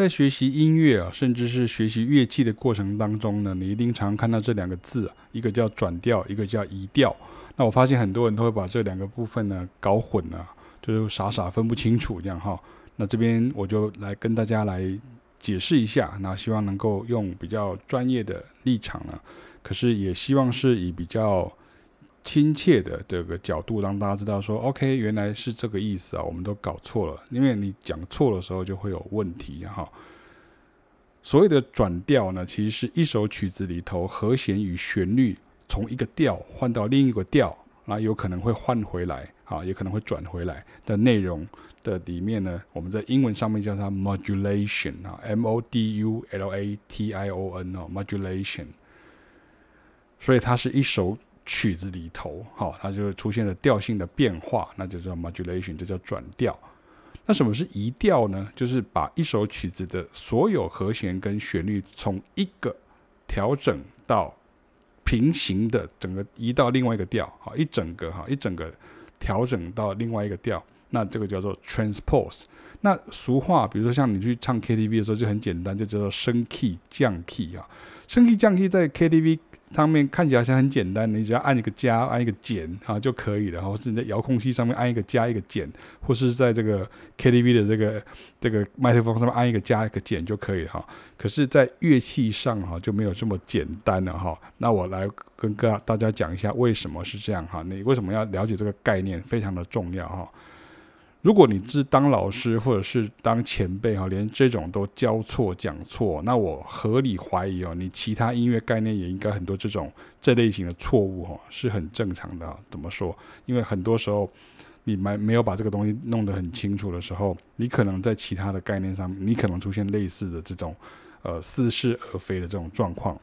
在学习音乐啊，甚至是学习乐器的过程当中呢，你一定常看到这两个字啊，一个叫转调，一个叫移调。那我发现很多人都会把这两个部分呢搞混了，就是傻傻分不清楚这样哈。那这边我就来跟大家来解释一下，那希望能够用比较专业的立场呢，可是也希望是以比较亲切的这个角度让大家知道说，OK，原来是这个意思啊，我们都搞错了，因为你讲错的时候就会有问题哈。所谓的转调呢，其实是一首曲子里头和弦与旋律从一个调换到另一个调，那有可能会换回来，啊，也可能会转回来的内容。的里面呢，我们在英文上面叫它 modulation 啊，M O D U L A T I O N 哦，modulation。所以它是一首曲子里头，哈，它就出现了调性的变化，那就叫 modulation，这叫转调。那什么是移调呢？就是把一首曲子的所有和弦跟旋律从一个调整到平行的整个移到另外一个调，好，一整个哈，一整个调整到另外一个调。那这个叫做 transpose。那俗话，比如说像你去唱 KTV 的时候，就很简单，就叫做升 key 降 key 啊。升 key 降 key 在 KTV 上面看起来像很简单，你只要按一个加，按一个减啊就可以了。或是你在遥控器上面按一个加一个减，或是在这个 KTV 的这个这个麦克风上面按一个加一个减就可以哈。可是，在乐器上哈就没有这么简单了哈。那我来跟各大家讲一下为什么是这样哈。你为什么要了解这个概念，非常的重要哈。如果你是当老师或者是当前辈哈，连这种都教错讲错，那我合理怀疑哦，你其他音乐概念也应该很多这种这类型的错误哈，是很正常的。怎么说？因为很多时候你没没有把这个东西弄得很清楚的时候，你可能在其他的概念上，你可能出现类似的这种呃似是而非的这种状况。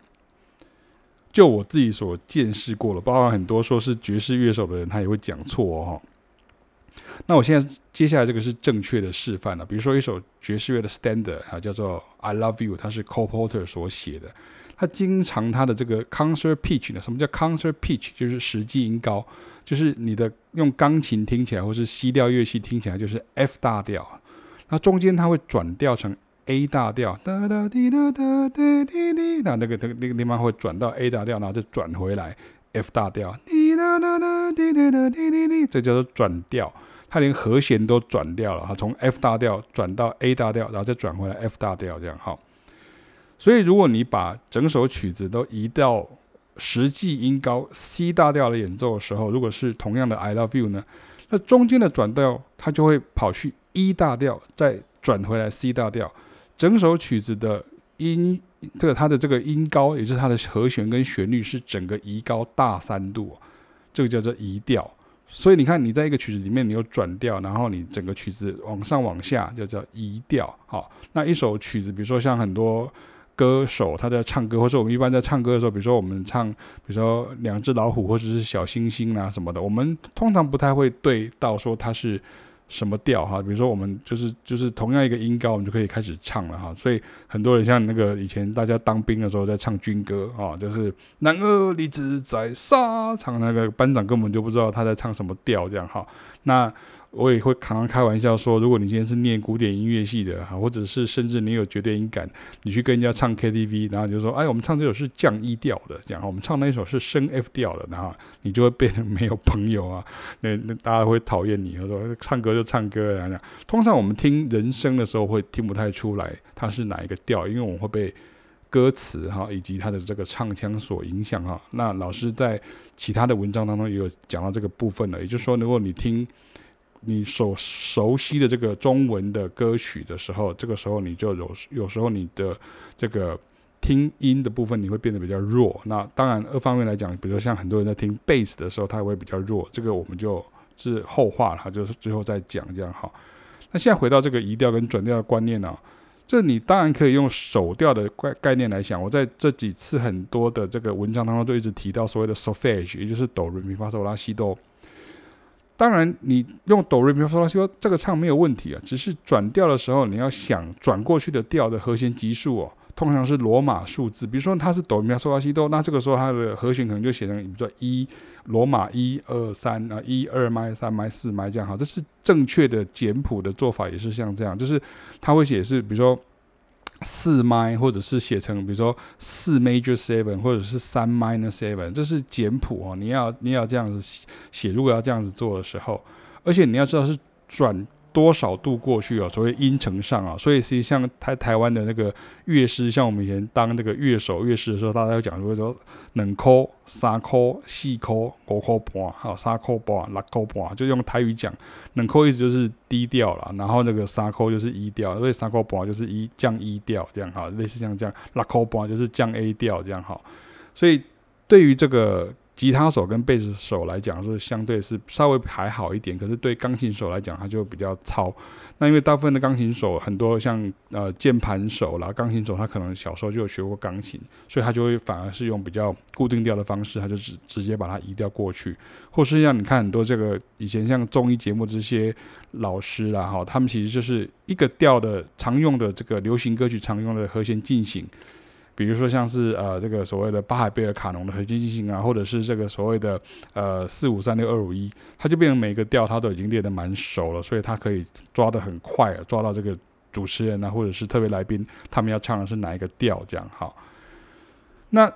就我自己所见识过了，包括很多说是爵士乐手的人，他也会讲错哦。那我现在接下来这个是正确的示范了，比如说一首爵士乐的 standard 啊，叫做 I Love You，它是 Cole Porter 所写的。他经常他的这个 concert pitch 呢，什么叫 concert pitch？就是实际音高，就是你的用钢琴听起来，或是 C 调乐器听起来就是 F 大调，那中间它会转调成 A 大调，哒哒滴哒哒滴滴滴，那那个那个那个地方会转到 A 大调，然后再转回来 F 大调，滴哒哒哒滴滴哒滴滴滴，这叫做转调。它连和弦都转掉了，哈，从 F 大调转到 A 大调，然后再转回来 F 大调，这样哈。所以，如果你把整首曲子都移到实际音高 C 大调的演奏的时候，如果是同样的 I Love You 呢，那中间的转调它就会跑去 E 大调，再转回来 C 大调，整首曲子的音，这个它的这个音高，也就是它的和弦跟旋律是整个移高大三度，这个叫做移调。所以你看，你在一个曲子里面，你有转调，然后你整个曲子往上往下就叫移调。好，那一首曲子，比如说像很多歌手他在唱歌，或者我们一般在唱歌的时候，比如说我们唱，比如说两只老虎或者是小星星啊什么的，我们通常不太会对到说它是。什么调哈？比如说我们就是就是同样一个音高，我们就可以开始唱了哈。所以很多人像那个以前大家当兵的时候在唱军歌啊，就是男儿立志在沙场，那个班长根本就不知道他在唱什么调这样哈。那我也会常常开玩笑说，如果你今天是念古典音乐系的哈，或者是甚至你有绝对音感，你去跟人家唱 KTV，然后你就说，哎，我们唱这首是降 E 调的，这样，我们唱那一首是升 F 调的，然后你就会变得没有朋友啊，那那大家会讨厌你，或者说唱歌就唱歌这样。通常我们听人声的时候会听不太出来它是哪一个调，因为我们会被歌词哈以及它的这个唱腔所影响哈。那老师在其他的文章当中也有讲到这个部分了，也就是说，如果你听。你所熟悉的这个中文的歌曲的时候，这个时候你就有有时候你的这个听音的部分你会变得比较弱。那当然，二方面来讲，比如说像很多人在听贝斯的时候，它也会比较弱。这个我们就是后话了，就是最后再讲这样好。那现在回到这个移调跟转调的观念呢、这你当然可以用手调的概概念来想。我在这几次很多的这个文章当中都一直提到所谓的 solfage，也就是哆来咪发嗦拉西哆。当然，你用哆瑞咪发嗦拉西哆这个唱没有问题啊，只是转调的时候，你要想转过去的调的和弦级数哦，通常是罗马数字。比如说它是哆瑞咪发嗦拉西哆，那这个时候它的和弦可能就写成比如说一罗马一二三啊，一二麦三麦四麦这样哈，这是正确的简谱的做法，也是像这样，就是它会写是比如说四 mi 或者是写成比如说四 major seven 或者是三 minor seven，这是简谱哦。你要你要这样子写，如果要这样子做的时候，而且你要知道是转。多少度过去啊？所谓音程上啊，所以实际上台台湾的那个乐师，像我们以前当那个乐手、乐师的时候，大家讲说说两抠、三抠、四抠、五抠半，还有三抠半、六抠半，就用台语讲，冷抠意思就是低调了，然后那个三抠就是 E 调，所以三抠半就是一降 E 调这样哈，类似像这样，六抠半就是降 A 调这样哈，所以对于这个。吉他手跟贝斯手来讲，是相对是稍微还好一点，可是对钢琴手来讲，它就比较糙。那因为大部分的钢琴手很多像呃键盘手啦，钢琴手他可能小时候就有学过钢琴，所以他就会反而是用比较固定调的方式，他就直直接把它移调过去。或是像你看很多这个以前像综艺节目这些老师啦哈，他们其实就是一个调的常用的这个流行歌曲常用的和弦进行。比如说像是呃这个所谓的巴海贝尔卡农的和弦进行啊，或者是这个所谓的呃四五三六二五一，它就变成每个调它都已经练得蛮熟了，所以它可以抓得很快，抓到这个主持人啊或者是特别来宾他们要唱的是哪一个调这样好。那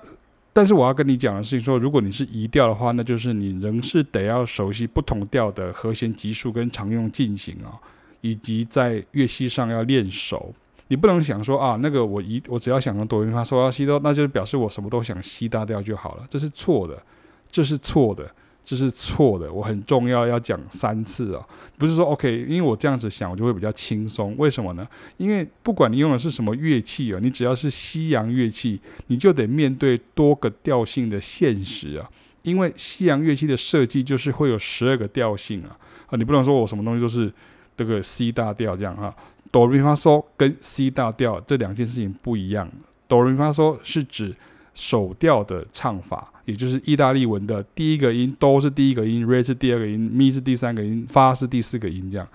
但是我要跟你讲的是说，如果你是移调的话，那就是你仍是得要熟悉不同调的和弦级数跟常用进行啊，以及在乐器上要练熟。你不能想说啊，那个我一我只要想用哆来咪发嗦拉西哆，那就是表示我什么都想西大调就好了，这是错的，这是错的，这是错的。我很重要要讲三次啊，不是说 OK，因为我这样子想，我就会比较轻松。为什么呢？因为不管你用的是什么乐器啊，你只要是西洋乐器，你就得面对多个调性的现实啊。因为西洋乐器的设计就是会有十二个调性啊，啊，你不能说我什么东西都是这个 C 大调这样哈。哆瑞咪发嗦跟 C 大调这两件事情不一样。哆瑞咪发嗦是指首调的唱法，也就是意大利文的第一个音，哆是第一个音，re 是第二个音，咪是第三个音，发是第四个音，这样。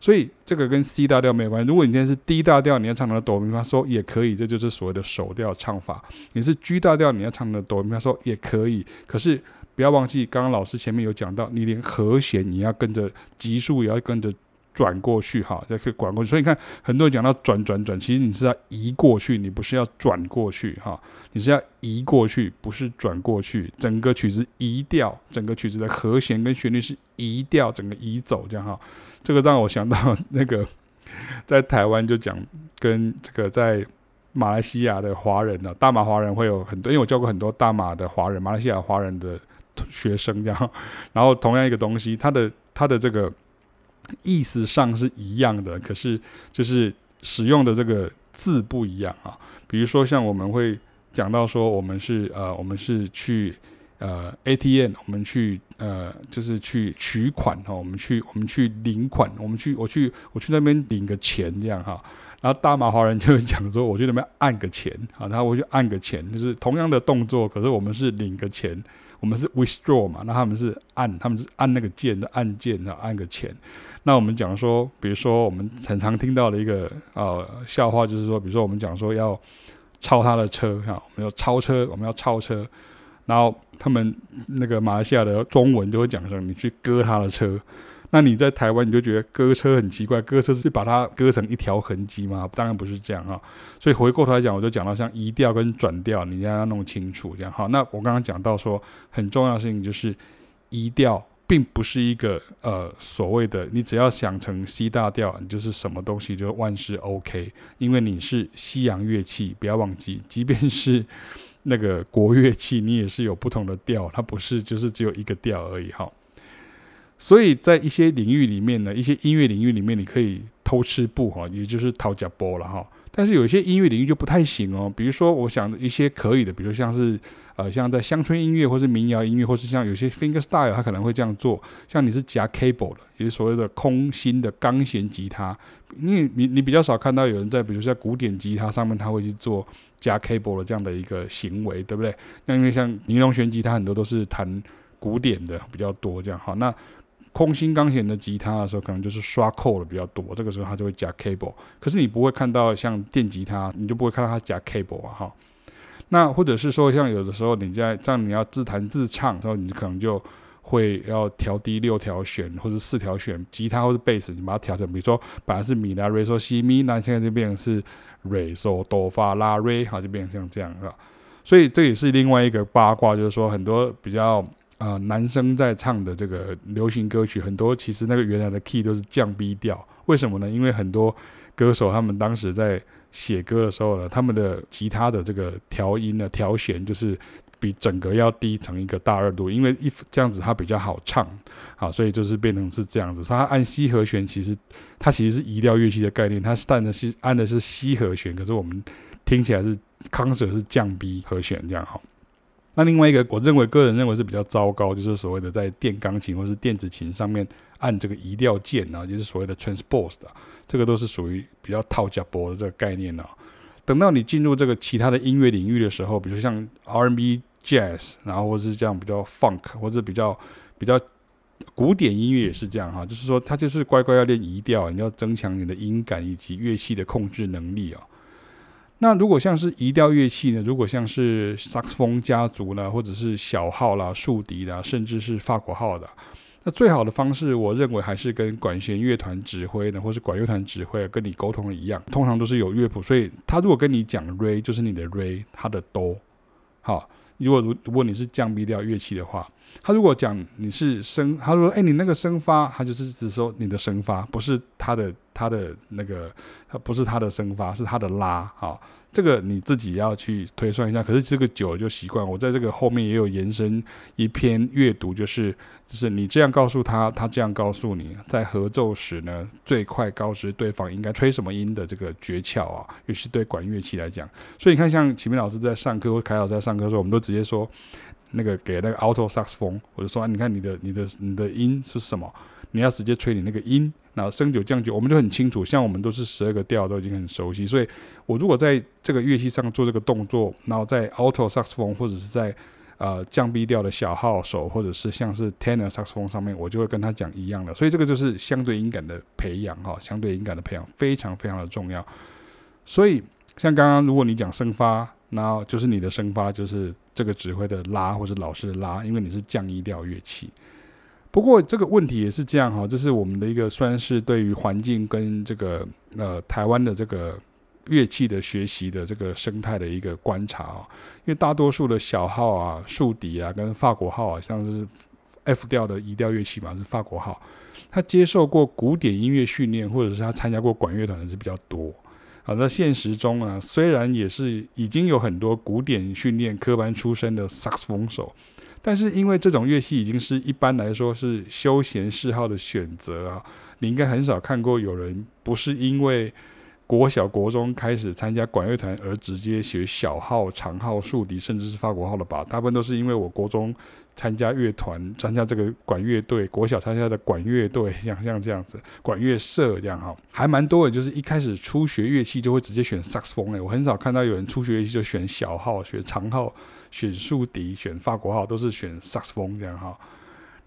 所以这个跟 C 大调没有关系。如果你今天是 D 大调，你要唱的哆瑞咪发嗦也可以，这就是所谓的首调唱法。你是 G 大调，你要唱的哆瑞咪发嗦也可以。可是不要忘记，刚刚老师前面有讲到，你连和弦你要跟着级数，也要跟着。转过去哈，再可以转过去，所以你看很多人讲到转转转，其实你是要移过去，你不是要转过去哈，你是要移过去，不是转过去。整个曲子移调，整个曲子的和弦跟旋律是移调，整个移走这样哈。这个让我想到那个在台湾就讲跟这个在马来西亚的华人呢，大马华人会有很多，因为我教过很多大马的华人、马来西亚华人的学生这样，然后同样一个东西，他的他的这个。意思上是一样的，可是就是使用的这个字不一样啊。比如说，像我们会讲到说，我们是呃，我们是去呃 ATM，我们去呃，就是去取款哈，我们去我们去领款，我们去我去我去那边领个钱这样哈。然后大马华人就会讲说，我去那边按个钱啊，然后我去按个钱，就是同样的动作，可是我们是领个钱，我们是 withdraw 嘛，那他们是按，他们是按那个键的按键，然后按个钱。那我们讲说，比如说我们很常听到的一个呃笑话，就是说，比如说我们讲说要超他的车哈，我们要超车，我们要超车，然后他们那个马来西亚的中文就会讲说，你去割他的车。那你在台湾你就觉得割车很奇怪，割车是把它割成一条痕迹吗？当然不是这样哈。所以回过头来讲，我就讲到像移调跟转调，你要要弄清楚这样哈。那我刚刚讲到说，很重要的事情就是移调。并不是一个呃所谓的，你只要想成 C 大调，你就是什么东西就万事 OK，因为你是西洋乐器，不要忘记，即便是那个国乐器，你也是有不同的调，它不是就是只有一个调而已哈。所以在一些领域里面呢，一些音乐领域里面，你可以偷吃步哈，也就是掏脚波了哈。但是有一些音乐领域就不太行哦，比如说我想一些可以的，比如像是。呃，像在乡村音乐，或是民谣音乐，或是像有些 fingerstyle，他可能会这样做。像你是夹 cable 的，也是所谓的空心的钢弦吉他，因为你你比较少看到有人在，比如在古典吉他上面，他会去做夹 cable 的这样的一个行为，对不对？那因为像尼龙弦吉他很多都是弹古典的比较多，这样好。那空心钢弦的吉他的时候，可能就是刷扣的比较多，这个时候它就会夹 cable。可是你不会看到像电吉他，你就不会看到它夹 cable 啊，哈。那或者是说，像有的时候你在这样你要自弹自唱的时候，你可能就会要调低六条弦或者四条弦，吉他或者贝斯，你把它调成，比如说本来是米拉瑞嗦西咪，那现在就变成是瑞嗦哆发拉瑞，好，就变成像这样，是吧？所以这也是另外一个八卦，就是说很多比较呃男生在唱的这个流行歌曲，很多其实那个原来的 key 都是降 B 调，为什么呢？因为很多歌手他们当时在写歌的时候呢，他们的吉他的这个调音的调弦就是比整个要低成一个大二度，因为一这样子它比较好唱，好，所以就是变成是这样子。它按 C 和弦，其实它其实是移调乐器的概念，它是按的是按的是 C 和弦，可是我们听起来是。concert 是降 B 和弦这样哈，那另外一个我认为个人认为是比较糟糕，就是所谓的在电钢琴或是电子琴上面按这个移调键啊，就是所谓的 transpose 的，这个都是属于比较套夹波的这个概念啊。等到你进入这个其他的音乐领域的时候，比如像 R&B、Jazz，然后或是这样比较 Funk 或者比较比较古典音乐也是这样哈，就是说它就是乖乖要练移调，你要增强你的音感以及乐器的控制能力啊。那如果像是移调乐器呢？如果像是萨克斯风家族呢，或者是小号啦、竖笛啦，甚至是法国号的，那最好的方式，我认为还是跟管弦乐团指挥呢，或是管乐团指挥跟你沟通一样，通常都是有乐谱，所以他如果跟你讲 re，就是你的 re，他的 do，好，如果如如果你是降 B 调乐器的话。他如果讲你是升，他说：“哎、你那个升发，他就是只说你的升发，不是他的他的那个，他不是他的升发，是他的拉。好，这个你自己要去推算一下。可是这个久就习惯。我在这个后面也有延伸一篇阅读，就是就是你这样告诉他，他这样告诉你，在合奏时呢，最快告知对方应该吹什么音的这个诀窍啊，尤其是对管乐器来讲。所以你看，像启明老师在上课或凯老师在上课的时候，我们都直接说。”那个给那个 alto saxophone，我就说啊，你看你的你的你的音是什么？你要直接吹你那个音，然后升九降九，我们就很清楚。像我们都是十二个调，都已经很熟悉。所以我如果在这个乐器上做这个动作，然后在 alto saxophone 或者是在呃降 B 调的小号手，或者是像是 tenor saxophone 上面，我就会跟他讲一样的。所以这个就是相对音感的培养哈，相对音感的培养非常非常的重要。所以像刚刚如果你讲升发。然后就是你的升发，就是这个指挥的拉或者老师的拉，因为你是降一调乐器。不过这个问题也是这样哈，这是我们的一个算是对于环境跟这个呃台湾的这个乐器的学习的这个生态的一个观察啊。因为大多数的小号啊、竖笛啊跟法国号啊，像是 F 调的移调乐器嘛，是法国号，他接受过古典音乐训练或者是他参加过管乐团的是比较多。好，在现实中啊，虽然也是已经有很多古典训练科班出身的萨克斯风手，但是因为这种乐器已经是一般来说是休闲嗜好的选择啊，你应该很少看过有人不是因为国小国中开始参加管乐团而直接学小号、长号、竖笛，甚至是法国号的吧？大部分都是因为我国中。参加乐团，参加这个管乐队，国小参加的管乐队，像像这样子，管乐社这样哈，还蛮多的。就是一开始初学乐器就会直接选萨克斯风诶，我很少看到有人初学乐器就选小号、选长号、选竖笛、选法国号，都是选萨克斯风这样哈。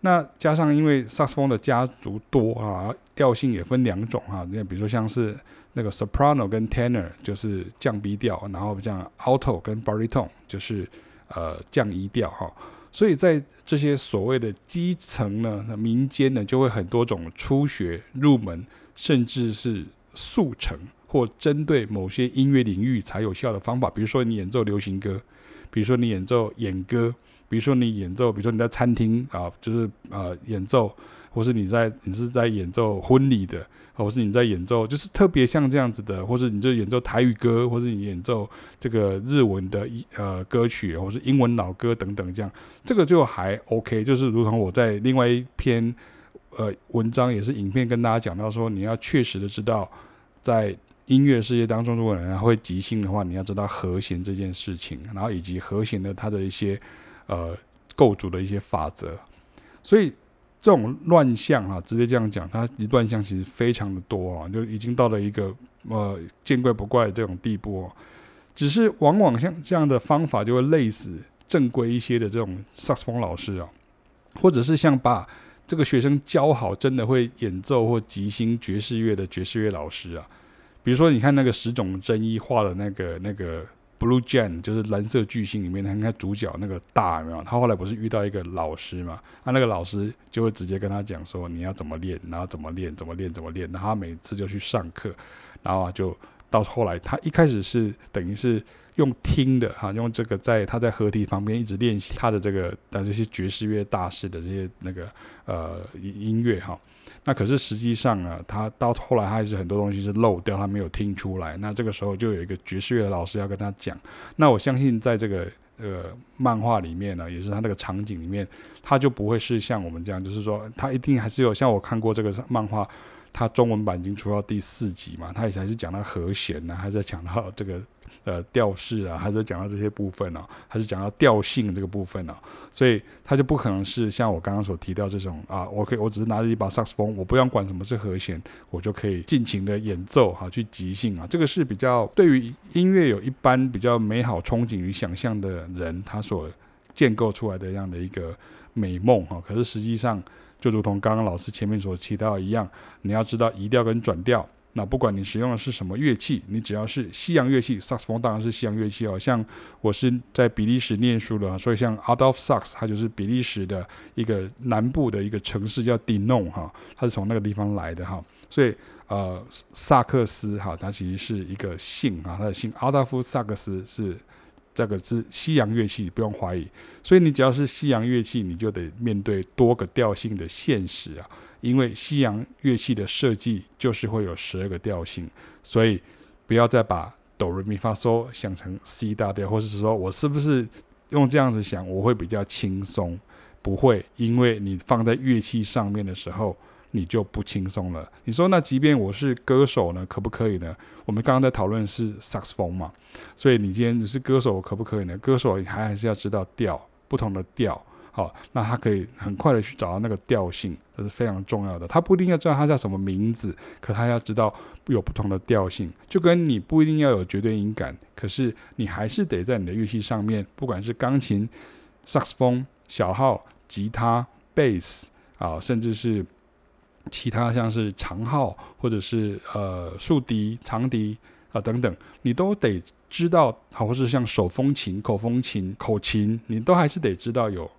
那加上因为萨克斯风的家族多啊，调性也分两种哈，那比如说像是那个 soprano 跟 tenor 就是降 B 调，然后像 alto 跟 baritone 就是呃降 E 调哈。所以在这些所谓的基层呢，民间呢就会很多种初学入门，甚至是速成或针对某些音乐领域才有效的方法。比如说你演奏流行歌，比如说你演奏演歌，比如说你演奏，比如说你在餐厅啊，就是呃演奏，或是你在你是在演奏婚礼的。或是你在演奏，就是特别像这样子的，或是你就演奏台语歌，或是你演奏这个日文的呃歌曲，或是英文老歌等等，这样这个就还 OK。就是如同我在另外一篇呃文章也是影片跟大家讲到说，你要确实的知道，在音乐世界当中，如果人会即兴的话，你要知道和弦这件事情，然后以及和弦的它的一些呃构筑的一些法则，所以。这种乱象啊，直接这样讲，它乱象其实非常的多啊，就已经到了一个呃见怪不怪的这种地步。只是往往像这样的方法就会累死正规一些的这种萨克斯风老师啊，或者是像把这个学生教好，真的会演奏或即兴爵士乐的爵士乐老师啊。比如说，你看那个石冢真一画的那个那个。Blue Jay 就是蓝色巨星里面，他看主角那个大有没有？他后来不是遇到一个老师嘛？他那个老师就会直接跟他讲说，你要怎么练，然后怎么练，怎么练，怎么练。然后他每次就去上课，然后就到后来，他一开始是等于是用听的哈，用这个在他在河堤旁边一直练习他的这个但这些爵士乐大师的这些那个呃音乐哈。那可是实际上呢，他到后来他还是很多东西是漏掉，他没有听出来。那这个时候就有一个爵士乐老师要跟他讲。那我相信在这个呃漫画里面呢，也是他那个场景里面，他就不会是像我们这样，就是说他一定还是有像我看过这个漫画，他中文版已经出到第四集嘛，他也还是讲到和弦呢，还是讲到这个。呃，调式啊，还是讲到这些部分啊，还是讲到调性这个部分啊，所以它就不可能是像我刚刚所提到这种啊，我可以我只是拿着一把萨克斯风，我不用管什么是和弦，我就可以尽情的演奏哈、去即兴啊，这个是比较对于音乐有一般比较美好憧憬与想象的人，他所建构出来的这样的一个美梦哈、可是实际上就如同刚刚老师前面所提到一样，你要知道移调跟转调。那不管你使用的是什么乐器，你只要是西洋乐器，萨克斯风当然是西洋乐器哦。像我是在比利时念书的，所以像 Adolphe Sax，它就是比利时的一个南部的一个城市叫 Dinant 哈，它是从那个地方来的哈。所以呃，萨克斯哈，它其实是一个姓啊，它的姓 Adolphe Sax 是这个是西洋乐器，不用怀疑。所以你只要是西洋乐器，你就得面对多个调性的现实啊。因为西洋乐器的设计就是会有十二个调性，所以不要再把哆来咪发嗦想成 C 大调，或者是说我是不是用这样子想我会比较轻松？不会，因为你放在乐器上面的时候，你就不轻松了。你说那即便我是歌手呢，可不可以呢？我们刚刚在讨论是萨克斯风嘛，所以你今天你是歌手，可不可以呢？歌手还还是要知道调，不同的调。好，那他可以很快的去找到那个调性，这是非常重要的。他不一定要知道他叫什么名字，可他要知道有不同的调性。就跟你不一定要有绝对音感，可是你还是得在你的乐器上面，不管是钢琴、萨克斯风、小号、吉他、贝斯啊，甚至是其他像是长号或者是呃竖笛、长笛啊等等，你都得知道。好，或是像手风琴、口风琴、口琴，你都还是得知道有。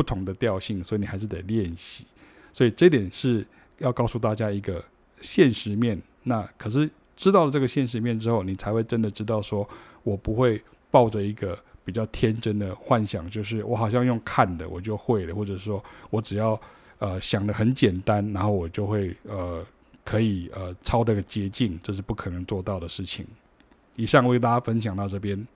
不同的调性，所以你还是得练习。所以这点是要告诉大家一个现实面。那可是知道了这个现实面之后，你才会真的知道说，我不会抱着一个比较天真的幻想，就是我好像用看的我就会了，或者说我只要呃想的很简单，然后我就会呃可以呃抄得个捷径，这是不可能做到的事情。以上为大家分享到这边。